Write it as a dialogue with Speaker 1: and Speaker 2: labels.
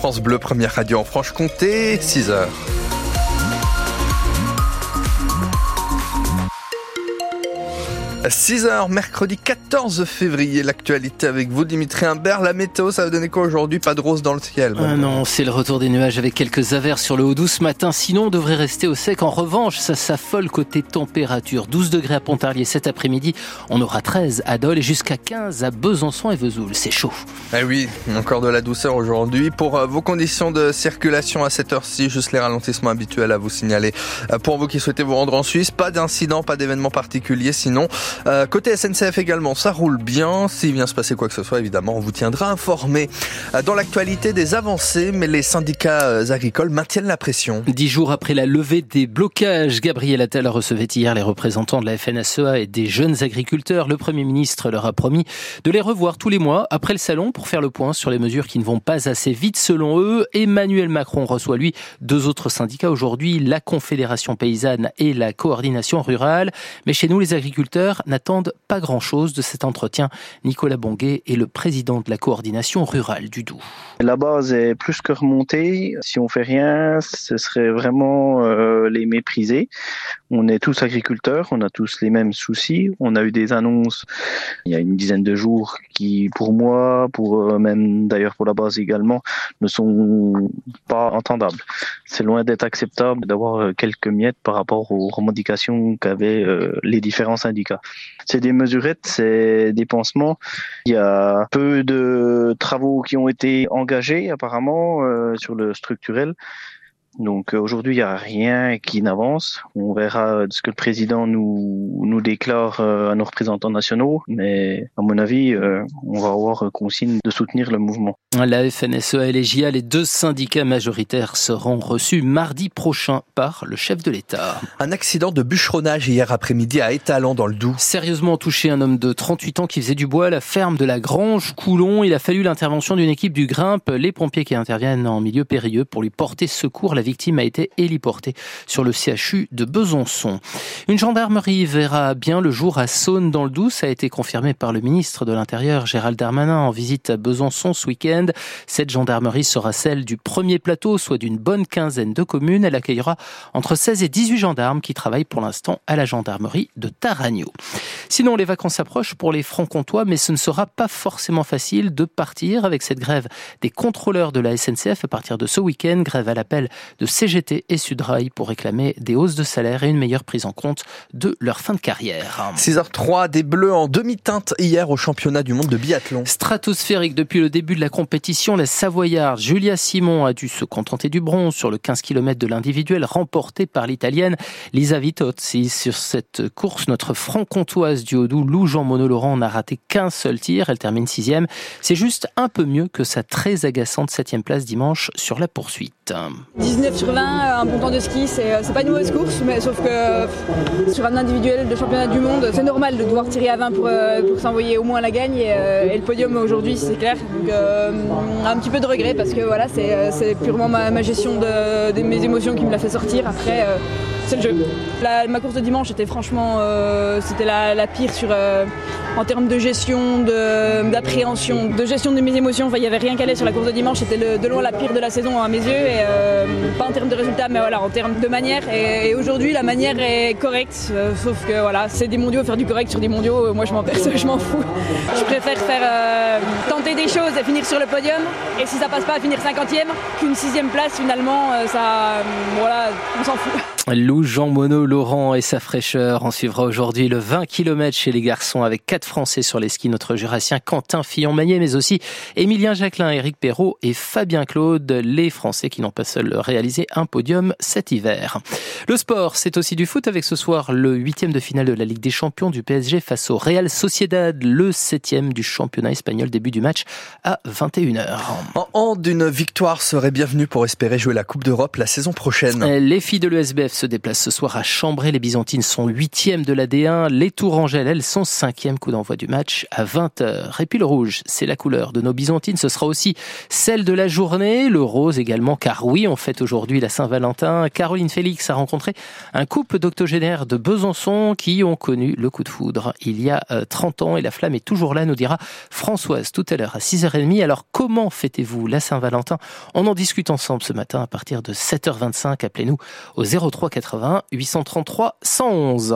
Speaker 1: France Bleu, première radio en Franche-Comté, 6 heures. 6h, mercredi 14 février, l'actualité avec vous Dimitri Imbert. La météo, ça va donner quoi aujourd'hui? Pas de rose dans le ciel.
Speaker 2: Ah non, c'est le retour des nuages avec quelques averses sur le haut doux ce matin. Sinon, on devrait rester au sec. En revanche, ça s'affole côté température. 12 degrés à Pontarlier cet après-midi. On aura 13 à Dole et jusqu'à 15 à Besançon et Vesoul. C'est chaud.
Speaker 1: Eh oui, encore de la douceur aujourd'hui. Pour euh, vos conditions de circulation à cette heure-ci, juste les ralentissements habituels à vous signaler. Euh, pour vous qui souhaitez vous rendre en Suisse, pas d'incident, pas d'événement particulier. Sinon, euh, côté SNCF également, ça roule bien. S'il vient se passer quoi que ce soit, évidemment, on vous tiendra informé. Euh, dans l'actualité, des avancées, mais les syndicats euh, agricoles maintiennent la pression.
Speaker 2: Dix jours après la levée des blocages, Gabriel Attal recevait hier les représentants de la FNSEA et des jeunes agriculteurs. Le Premier ministre leur a promis de les revoir tous les mois après le salon pour faire le point sur les mesures qui ne vont pas assez vite selon eux. Emmanuel Macron reçoit lui deux autres syndicats aujourd'hui, la Confédération paysanne et la coordination rurale. Mais chez nous, les agriculteurs n'attendent pas grand-chose de cet entretien. Nicolas Bonguet est le président de la coordination rurale du Doubs.
Speaker 3: La base est plus que remontée. Si on fait rien, ce serait vraiment euh, les mépriser. On est tous agriculteurs, on a tous les mêmes soucis. On a eu des annonces il y a une dizaine de jours qui, pour moi, pour euh, même d'ailleurs pour la base également, ne sont pas entendables. C'est loin d'être acceptable d'avoir euh, quelques miettes par rapport aux revendications qu'avaient les différents syndicats. C'est des mesurettes, c'est des pansements. Il y a peu de travaux qui ont été engagés apparemment euh, sur le structurel. Donc euh, aujourd'hui, il n'y a rien qui n'avance. On verra ce que le président nous, nous déclare euh, à nos représentants nationaux, mais à mon avis, euh, on va avoir consigne de soutenir le mouvement.
Speaker 2: La FNSEA et les JA, les deux syndicats majoritaires, seront reçus mardi prochain par le chef de l'État.
Speaker 1: Un accident de bûcheronnage hier après-midi à Étalon dans le Doubs.
Speaker 2: Sérieusement touché un homme de 38 ans qui faisait du bois à la ferme de la Grange Coulon. Il a fallu l'intervention d'une équipe du Grimpe, les pompiers qui interviennent en milieu périlleux pour lui porter secours. La victime a été héliportée sur le CHU de Besançon. Une gendarmerie verra bien le jour à Saône dans le Doubs. Ça a été confirmé par le ministre de l'Intérieur Gérald Darmanin en visite à Besançon ce week-end. Cette gendarmerie sera celle du premier plateau, soit d'une bonne quinzaine de communes. Elle accueillera entre 16 et 18 gendarmes qui travaillent pour l'instant à la gendarmerie de Taragno. Sinon, les vacances approchent pour les francs-comtois, mais ce ne sera pas forcément facile de partir avec cette grève des contrôleurs de la SNCF à partir de ce week-end. Grève à l'appel de CGT et Sudrail pour réclamer des hausses de salaire et une meilleure prise en compte de leur fin de carrière.
Speaker 1: 6h03, des bleus en demi-teinte hier au championnat du monde de biathlon.
Speaker 2: Stratosphérique depuis le début de la compétition, la Savoyarde Julia Simon a dû se contenter du bronze sur le 15 km de l'individuel remporté par l'italienne Lisa Vitozzi. Sur cette course, notre franc-comtoise du Haut-Doubs, Lou Jean Monod Laurent n'a raté qu'un seul tir. Elle termine sixième. C'est juste un peu mieux que sa très agaçante septième place dimanche sur la poursuite.
Speaker 4: 19 sur 20, un bon temps de ski, c'est pas une mauvaise course, mais sauf que sur un individuel de championnat du monde, c'est normal de devoir tirer à 20 pour, euh, pour s'envoyer au moins la gagne et, euh, le podium aujourd'hui, c'est clair. Euh, un petit peu de regret parce que voilà, c'est purement ma, gestion de, mes émotions qui me l'a fait sortir. Après, c'est le jeu. ma course de dimanche était franchement euh, c'était la, pire sur, euh, en termes de gestion, d'appréhension, de, gestion de mes émotions. il n'y avait rien qu'à aller sur la course de dimanche. C'était de loin la pire de la saison à mes yeux. Euh, pas en termes de résultats, mais voilà, en termes de manière. Et, aujourd'hui, la manière est correcte. sauf que voilà, c'est des mondiaux, faire du correct sur des mondiaux, moi je m'en je m'en fous. Je préfère faire tenter des choses et finir sur le podium. Et si ça passe pas, finir 50e qu'une sixième place finalement, ça, voilà, on s'en fout.
Speaker 2: Lou Jean Monod, Laurent et sa fraîcheur. On suivra aujourd'hui le 20 km chez les garçons avec quatre Français sur les skis. Notre jurassien Quentin Fillon-Magnier, mais aussi Émilien Jacquelin, Éric Perrault et Fabien Claude, les Français qui n'ont pas seuls réalisé un podium cet hiver. Le sport, c'est aussi du foot avec ce soir le huitième de finale de la Ligue des Champions du PSG face au Real Sociedad, le septième du championnat espagnol. Début du match à 21h.
Speaker 1: En hand, une victoire serait bienvenue pour espérer jouer la Coupe d'Europe la saison prochaine.
Speaker 2: Les filles de l'ESBF se déplace ce soir à Chambray. Les Byzantines sont huitièmes de la D1. Les Tourangelles, elles, sont cinquième coup d'envoi du match à 20h. Et puis le rouge, c'est la couleur de nos Byzantines. Ce sera aussi celle de la journée. Le rose également, car oui, on fête aujourd'hui la Saint-Valentin. Caroline Félix a rencontré un couple d'octogénaires de Besançon qui ont connu le coup de foudre il y a 30 euh, ans et la flamme est toujours là, nous dira Françoise tout à l'heure à 6h30. Alors comment fêtez-vous la Saint-Valentin? On en discute ensemble ce matin à partir de 7h25. Appelez-nous au 03 80 833 111.